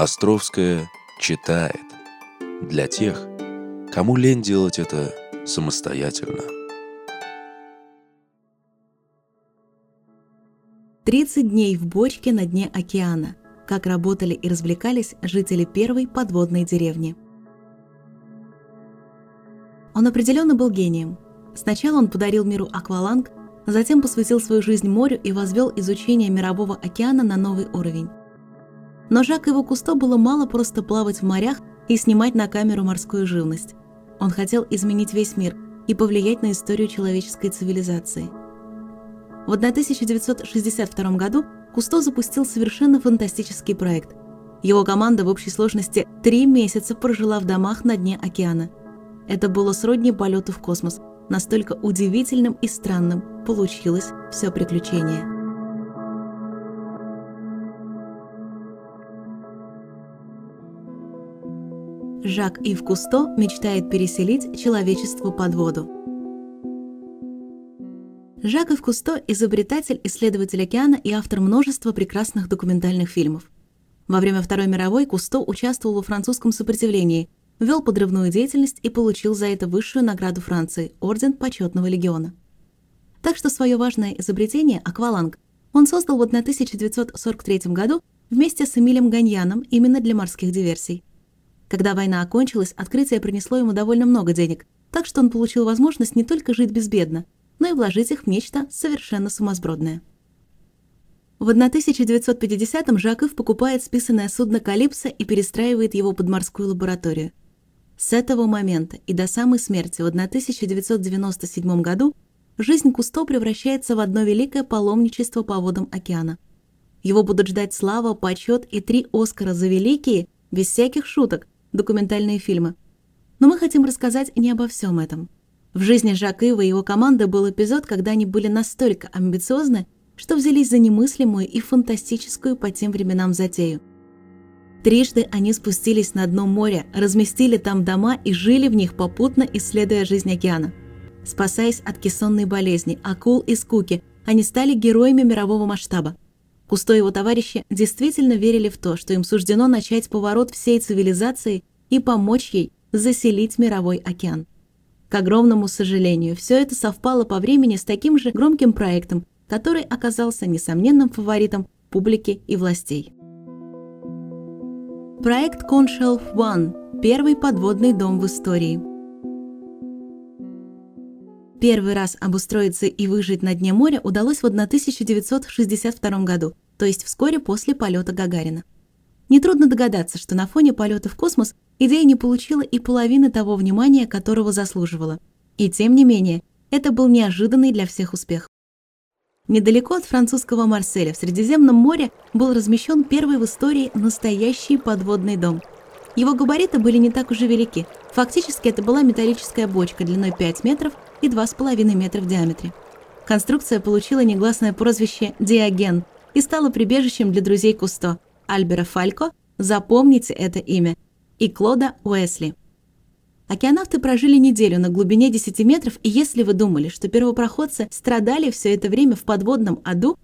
Островская читает для тех, кому лень делать это самостоятельно. 30 дней в бочке на дне океана. Как работали и развлекались жители первой подводной деревни. Он определенно был гением. Сначала он подарил миру акваланг, затем посвятил свою жизнь морю и возвел изучение мирового океана на новый уровень. Но Жак его Кусто было мало просто плавать в морях и снимать на камеру морскую живность. Он хотел изменить весь мир и повлиять на историю человеческой цивилизации. В 1962 году Кусто запустил совершенно фантастический проект. Его команда в общей сложности три месяца прожила в домах на дне океана. Это было сродни полету в космос. Настолько удивительным и странным получилось все приключение. Жак Ив Кусто мечтает переселить человечество под воду. Жак Ив Кусто – изобретатель, исследователь океана и автор множества прекрасных документальных фильмов. Во время Второй мировой Кусто участвовал во французском сопротивлении, вел подрывную деятельность и получил за это высшую награду Франции – Орден Почетного легиона. Так что свое важное изобретение – акваланг – он создал в 1943 году вместе с Эмилем Ганьяном именно для морских диверсий. Когда война окончилась, открытие принесло ему довольно много денег, так что он получил возможность не только жить безбедно, но и вложить их в нечто совершенно сумасбродное. В 1950-м Жаков покупает списанное судно «Калипсо» и перестраивает его под морскую лабораторию. С этого момента и до самой смерти в 1997 году жизнь Кусто превращается в одно великое паломничество по водам океана. Его будут ждать слава, почет и три «Оскара» за великие, без всяких шуток, документальные фильмы. Но мы хотим рассказать не обо всем этом. В жизни Жак Ива и его команды был эпизод, когда они были настолько амбициозны, что взялись за немыслимую и фантастическую по тем временам затею. Трижды они спустились на дно моря, разместили там дома и жили в них попутно, исследуя жизнь океана. Спасаясь от кессонной болезни, акул и скуки, они стали героями мирового масштаба. Кусто и его товарищи действительно верили в то, что им суждено начать поворот всей цивилизации и помочь ей заселить мировой океан. К огромному сожалению, все это совпало по времени с таким же громким проектом, который оказался несомненным фаворитом публики и властей. Проект Conshelf One – первый подводный дом в истории. Первый раз обустроиться и выжить на дне моря удалось в 1962 году, то есть вскоре после полета Гагарина. Нетрудно догадаться, что на фоне полета в космос идея не получила и половины того внимания, которого заслуживала. И тем не менее, это был неожиданный для всех успех. Недалеко от французского Марселя в Средиземном море был размещен первый в истории настоящий подводный дом. Его габариты были не так уж и велики. Фактически это была металлическая бочка длиной 5 метров и 2,5 метра в диаметре. Конструкция получила негласное прозвище «Диоген» и стала прибежищем для друзей Кусто – Альбера Фалько, запомните это имя, и Клода Уэсли. Океанавты прожили неделю на глубине 10 метров, и если вы думали, что первопроходцы страдали все это время в подводном аду,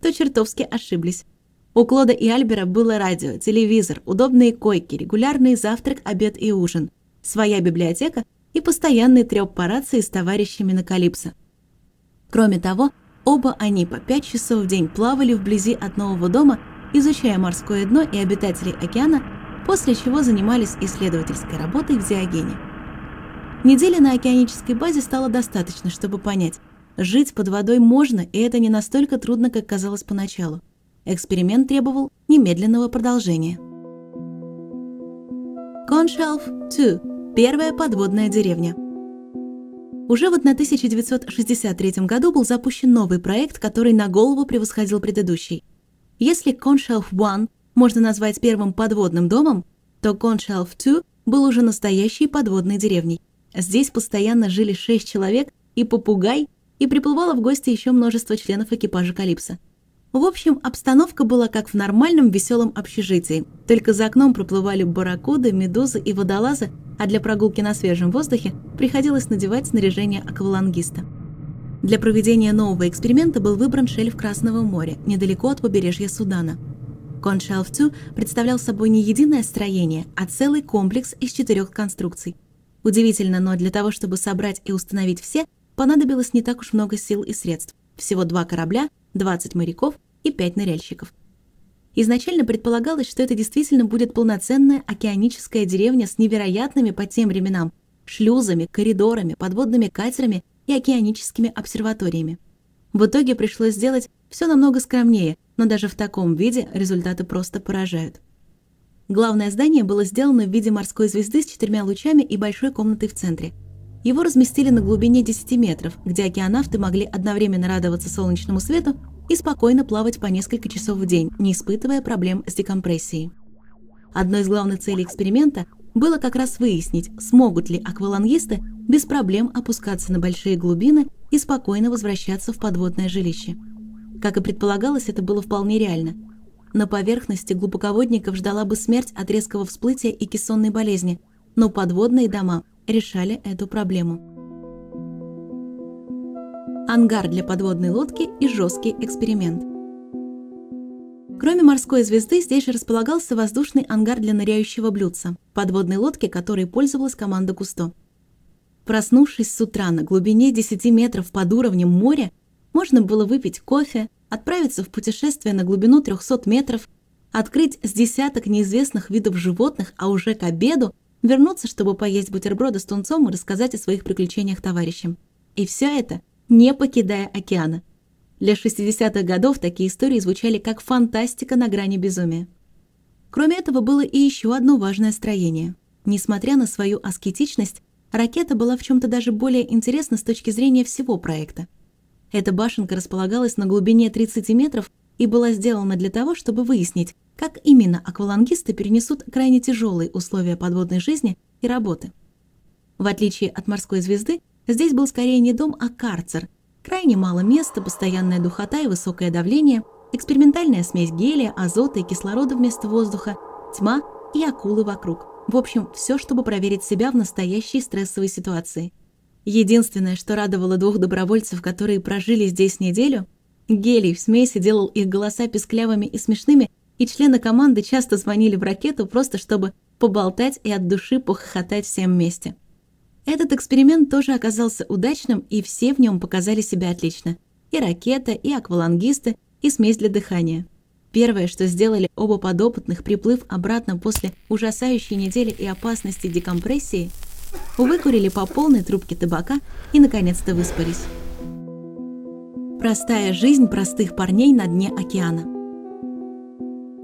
то чертовски ошиблись. У Клода и Альбера было радио, телевизор, удобные койки, регулярный завтрак, обед и ужин, своя библиотека и постоянный трёп по рации с товарищами на Калипсо. Кроме того, оба они по 5 часов в день плавали вблизи от нового дома, изучая морское дно и обитателей океана, после чего занимались исследовательской работой в Диогене. Недели на океанической базе стало достаточно, чтобы понять, жить под водой можно, и это не настолько трудно, как казалось поначалу. Эксперимент требовал немедленного продолжения. Conshelf 2 Первая подводная деревня. Уже в 1963 году был запущен новый проект, который на голову превосходил предыдущий. Если Conshelf One можно назвать первым подводным домом, то Conshelf 2 был уже настоящей подводной деревней. Здесь постоянно жили шесть человек и попугай, и приплывало в гости еще множество членов экипажа Калипса – в общем, обстановка была как в нормальном веселом общежитии. Только за окном проплывали барракуды, медузы и водолазы, а для прогулки на свежем воздухе приходилось надевать снаряжение аквалангиста. Для проведения нового эксперимента был выбран шельф Красного моря, недалеко от побережья Судана. Коншелф 2 представлял собой не единое строение, а целый комплекс из четырех конструкций. Удивительно, но для того, чтобы собрать и установить все, понадобилось не так уж много сил и средств. Всего два корабля, 20 моряков и 5 ныряльщиков. Изначально предполагалось, что это действительно будет полноценная океаническая деревня с невероятными по тем временам шлюзами, коридорами, подводными катерами и океаническими обсерваториями. В итоге пришлось сделать все намного скромнее, но даже в таком виде результаты просто поражают. Главное здание было сделано в виде морской звезды с четырьмя лучами и большой комнатой в центре. Его разместили на глубине 10 метров, где океанавты могли одновременно радоваться солнечному свету и спокойно плавать по несколько часов в день, не испытывая проблем с декомпрессией. Одной из главных целей эксперимента было как раз выяснить, смогут ли аквалангисты без проблем опускаться на большие глубины и спокойно возвращаться в подводное жилище. Как и предполагалось, это было вполне реально. На поверхности глубоководников ждала бы смерть от резкого всплытия и кессонной болезни, но подводные дома решали эту проблему ангар для подводной лодки и жесткий эксперимент. Кроме морской звезды, здесь же располагался воздушный ангар для ныряющего блюдца, подводной лодки, которой пользовалась команда Кусто. Проснувшись с утра на глубине 10 метров под уровнем моря, можно было выпить кофе, отправиться в путешествие на глубину 300 метров, открыть с десяток неизвестных видов животных, а уже к обеду вернуться, чтобы поесть бутерброды с тунцом и рассказать о своих приключениях товарищам. И все это не покидая океана. Для 60-х годов такие истории звучали как фантастика на грани безумия. Кроме этого, было и еще одно важное строение. Несмотря на свою аскетичность, ракета была в чем то даже более интересна с точки зрения всего проекта. Эта башенка располагалась на глубине 30 метров и была сделана для того, чтобы выяснить, как именно аквалангисты перенесут крайне тяжелые условия подводной жизни и работы. В отличие от морской звезды, Здесь был скорее не дом, а карцер. Крайне мало места, постоянная духота и высокое давление, экспериментальная смесь гелия, азота и кислорода вместо воздуха, тьма и акулы вокруг. В общем, все, чтобы проверить себя в настоящей стрессовой ситуации. Единственное, что радовало двух добровольцев, которые прожили здесь неделю, гелий в смеси делал их голоса песклявыми и смешными, и члены команды часто звонили в ракету просто чтобы поболтать и от души похохотать всем вместе. Этот эксперимент тоже оказался удачным, и все в нем показали себя отлично. И ракета, и аквалангисты, и смесь для дыхания. Первое, что сделали оба подопытных, приплыв обратно после ужасающей недели и опасности декомпрессии, выкурили по полной трубке табака и, наконец-то, выспались. Простая жизнь простых парней на дне океана.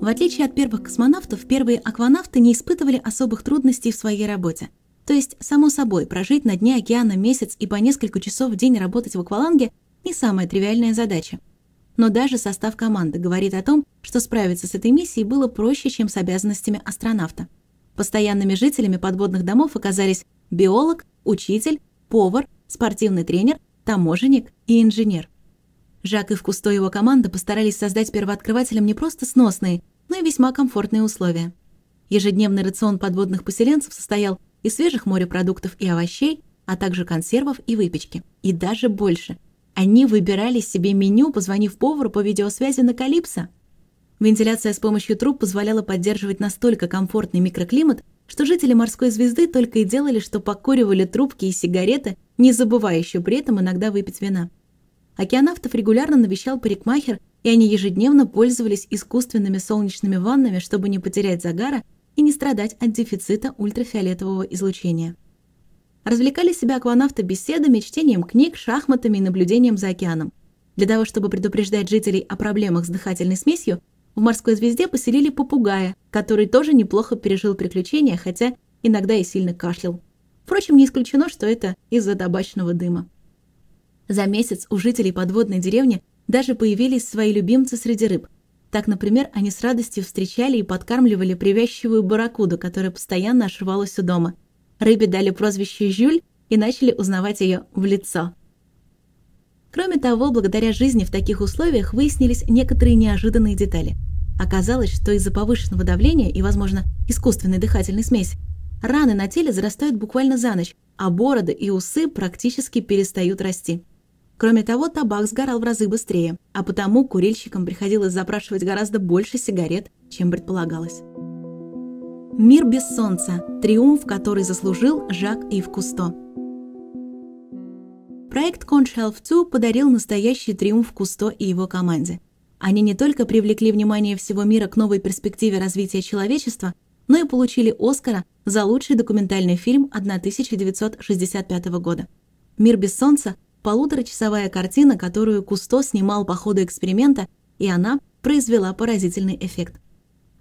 В отличие от первых космонавтов, первые акванавты не испытывали особых трудностей в своей работе – то есть, само собой, прожить на дне океана месяц и по несколько часов в день работать в акваланге – не самая тривиальная задача. Но даже состав команды говорит о том, что справиться с этой миссией было проще, чем с обязанностями астронавта. Постоянными жителями подводных домов оказались биолог, учитель, повар, спортивный тренер, таможенник и инженер. Жак и в Кусто его команда постарались создать первооткрывателям не просто сносные, но и весьма комфортные условия. Ежедневный рацион подводных поселенцев состоял из свежих морепродуктов и овощей, а также консервов и выпечки. И даже больше. Они выбирали себе меню, позвонив повару по видеосвязи на Калипсо. Вентиляция с помощью труб позволяла поддерживать настолько комфортный микроклимат, что жители морской звезды только и делали, что покуривали трубки и сигареты, не забывая еще при этом иногда выпить вина. Океанавтов регулярно навещал парикмахер, и они ежедневно пользовались искусственными солнечными ваннами, чтобы не потерять загара и не страдать от дефицита ультрафиолетового излучения. Развлекали себя акванавты беседами, чтением книг, шахматами и наблюдением за океаном. Для того, чтобы предупреждать жителей о проблемах с дыхательной смесью, в морской звезде поселили попугая, который тоже неплохо пережил приключения, хотя иногда и сильно кашлял. Впрочем, не исключено, что это из-за табачного дыма. За месяц у жителей подводной деревни даже появились свои любимцы среди рыб. Так, например, они с радостью встречали и подкармливали привязчивую барракуду, которая постоянно ошивалась у дома. Рыбе дали прозвище Жюль и начали узнавать ее в лицо. Кроме того, благодаря жизни в таких условиях выяснились некоторые неожиданные детали. Оказалось, что из-за повышенного давления и, возможно, искусственной дыхательной смеси, раны на теле зарастают буквально за ночь, а бороды и усы практически перестают расти. Кроме того, табак сгорал в разы быстрее, а потому курильщикам приходилось запрашивать гораздо больше сигарет, чем предполагалось. «Мир без солнца. Триумф, который заслужил Жак Ив Кусто». Проект Conshelf 2 подарил настоящий триумф Кусто и его команде. Они не только привлекли внимание всего мира к новой перспективе развития человечества, но и получили Оскара за лучший документальный фильм 1965 года. «Мир без солнца» – полуторачасовая картина, которую Кусто снимал по ходу эксперимента, и она произвела поразительный эффект.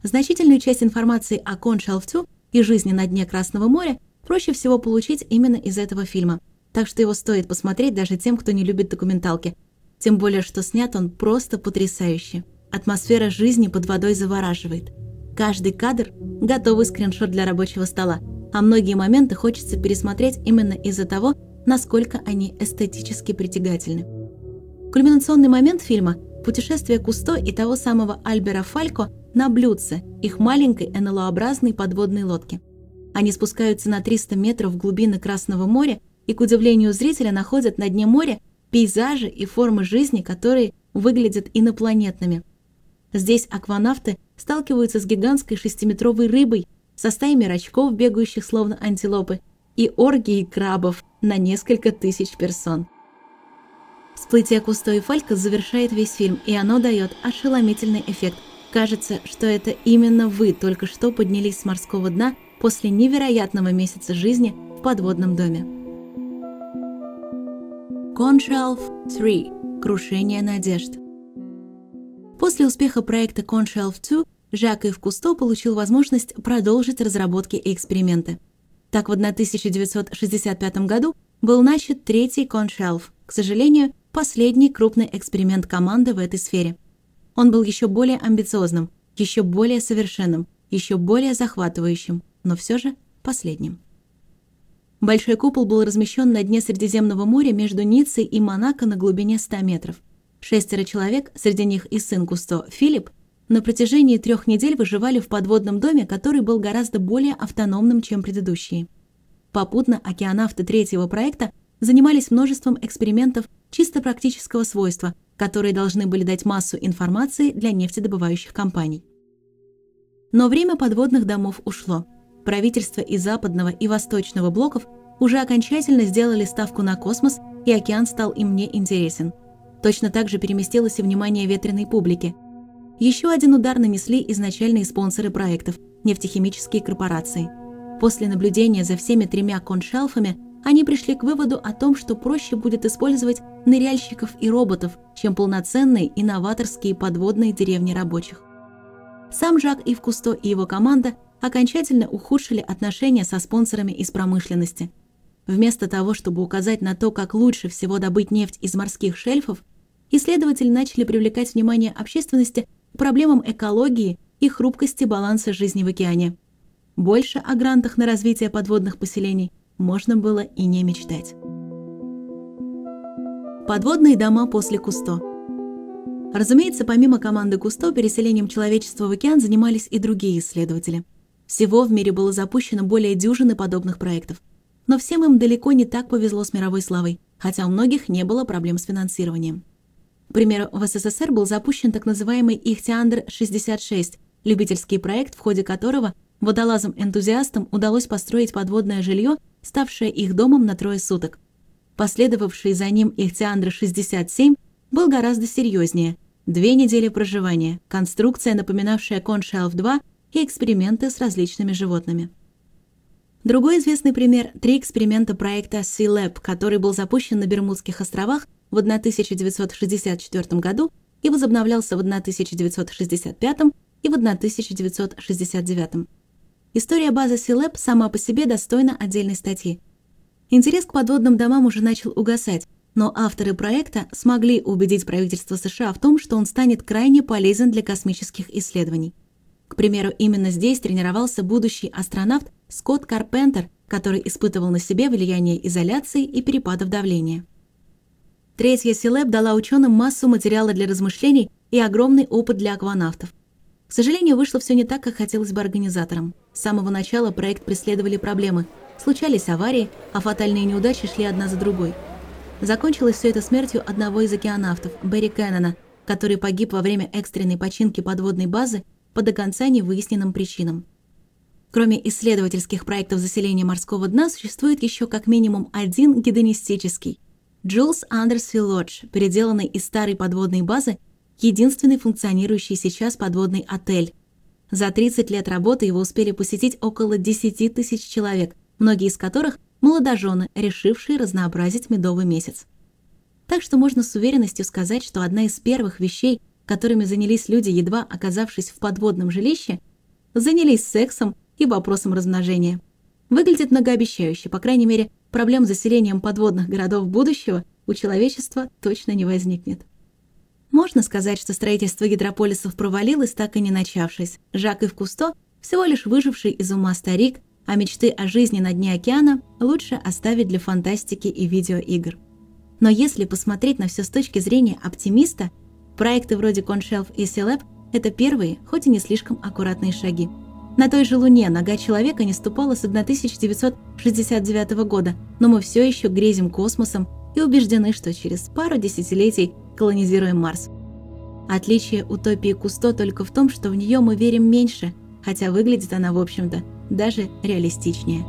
Значительную часть информации о Коншелфтю и жизни на дне Красного моря проще всего получить именно из этого фильма, так что его стоит посмотреть даже тем, кто не любит документалки. Тем более, что снят он просто потрясающе. Атмосфера жизни под водой завораживает – Каждый кадр – готовый скриншот для рабочего стола, а многие моменты хочется пересмотреть именно из-за того, насколько они эстетически притягательны. Кульминационный момент фильма – путешествие Кусто и того самого Альбера Фалько на блюдце, их маленькой НЛО-образной подводной лодки. Они спускаются на 300 метров в глубины Красного моря и, к удивлению зрителя, находят на дне моря пейзажи и формы жизни, которые выглядят инопланетными. Здесь акванавты сталкиваются с гигантской шестиметровой рыбой, со стаями рачков, бегающих словно антилопы, и оргией крабов на несколько тысяч персон. Всплытие Кусто и Фалька завершает весь фильм, и оно дает ошеломительный эффект. Кажется, что это именно вы только что поднялись с морского дна после невероятного месяца жизни в подводном доме. Коншалф 3. Крушение надежд. После успеха проекта Conshelf 2 Жак Ив Кусто получил возможность продолжить разработки и эксперименты. Так, в 1965 году был начат третий Conshelf, к сожалению, последний крупный эксперимент команды в этой сфере. Он был еще более амбициозным, еще более совершенным, еще более захватывающим, но все же последним. Большой купол был размещен на дне Средиземного моря между Ниццей и Монако на глубине 100 метров. Шестеро человек, среди них и сын Кусто, Филипп, на протяжении трех недель выживали в подводном доме, который был гораздо более автономным, чем предыдущие. Попутно океанавты третьего проекта занимались множеством экспериментов чисто практического свойства, которые должны были дать массу информации для нефтедобывающих компаний. Но время подводных домов ушло. Правительства и западного, и восточного блоков уже окончательно сделали ставку на космос, и океан стал им неинтересен – Точно так же переместилось и внимание ветреной публики. Еще один удар нанесли изначальные спонсоры проектов – нефтехимические корпорации. После наблюдения за всеми тремя коншалфами они пришли к выводу о том, что проще будет использовать ныряльщиков и роботов, чем полноценные инноваторские подводные деревни рабочих. Сам Жак Ив Кусто и его команда окончательно ухудшили отношения со спонсорами из промышленности. Вместо того, чтобы указать на то, как лучше всего добыть нефть из морских шельфов, исследователи начали привлекать внимание общественности проблемам экологии и хрупкости баланса жизни в океане. Больше о грантах на развитие подводных поселений можно было и не мечтать. Подводные дома после Кусто. Разумеется, помимо команды Кусто, переселением человечества в океан занимались и другие исследователи. Всего в мире было запущено более дюжины подобных проектов. Но всем им далеко не так повезло с мировой славой, хотя у многих не было проблем с финансированием. К в СССР был запущен так называемый «Ихтиандр-66», любительский проект, в ходе которого водолазам-энтузиастам удалось построить подводное жилье, ставшее их домом на трое суток. Последовавший за ним Ихтиандр-67 был гораздо серьезнее. Две недели проживания, конструкция, напоминавшая Коншелф-2 и эксперименты с различными животными. Другой известный пример – три эксперимента проекта Sea Lab, который был запущен на Бермудских островах в 1964 году и возобновлялся в 1965 и в 1969. История базы Силэп сама по себе достойна отдельной статьи. Интерес к подводным домам уже начал угасать, но авторы проекта смогли убедить правительство США в том, что он станет крайне полезен для космических исследований. К примеру, именно здесь тренировался будущий астронавт Скотт Карпентер, который испытывал на себе влияние изоляции и перепадов давления. Третья Силэб дала ученым массу материала для размышлений и огромный опыт для акванавтов. К сожалению, вышло все не так, как хотелось бы организаторам. С самого начала проект преследовали проблемы. Случались аварии, а фатальные неудачи шли одна за другой. Закончилось все это смертью одного из океанавтов, Берри Кеннона, который погиб во время экстренной починки подводной базы по до конца невыясненным причинам. Кроме исследовательских проектов заселения морского дна, существует еще как минимум один гедонистический. Джулс Андерсвилл Лодж, переделанный из старой подводной базы, единственный функционирующий сейчас подводный отель. За 30 лет работы его успели посетить около 10 тысяч человек, многие из которых – молодожены, решившие разнообразить медовый месяц. Так что можно с уверенностью сказать, что одна из первых вещей, которыми занялись люди, едва оказавшись в подводном жилище, занялись сексом и вопросом размножения. Выглядит многообещающе, по крайней мере, проблем с заселением подводных городов будущего у человечества точно не возникнет. Можно сказать, что строительство гидрополисов провалилось, так и не начавшись. Жак и Кусто – всего лишь выживший из ума старик, а мечты о жизни на дне океана лучше оставить для фантастики и видеоигр. Но если посмотреть на все с точки зрения оптимиста, проекты вроде Conshelf и Celeb – это первые, хоть и не слишком аккуратные шаги. На той же Луне нога человека не ступала с 1969 года, но мы все еще грезим космосом и убеждены, что через пару десятилетий колонизируем Марс. Отличие утопии Кусто только в том, что в нее мы верим меньше, хотя выглядит она, в общем-то, даже реалистичнее.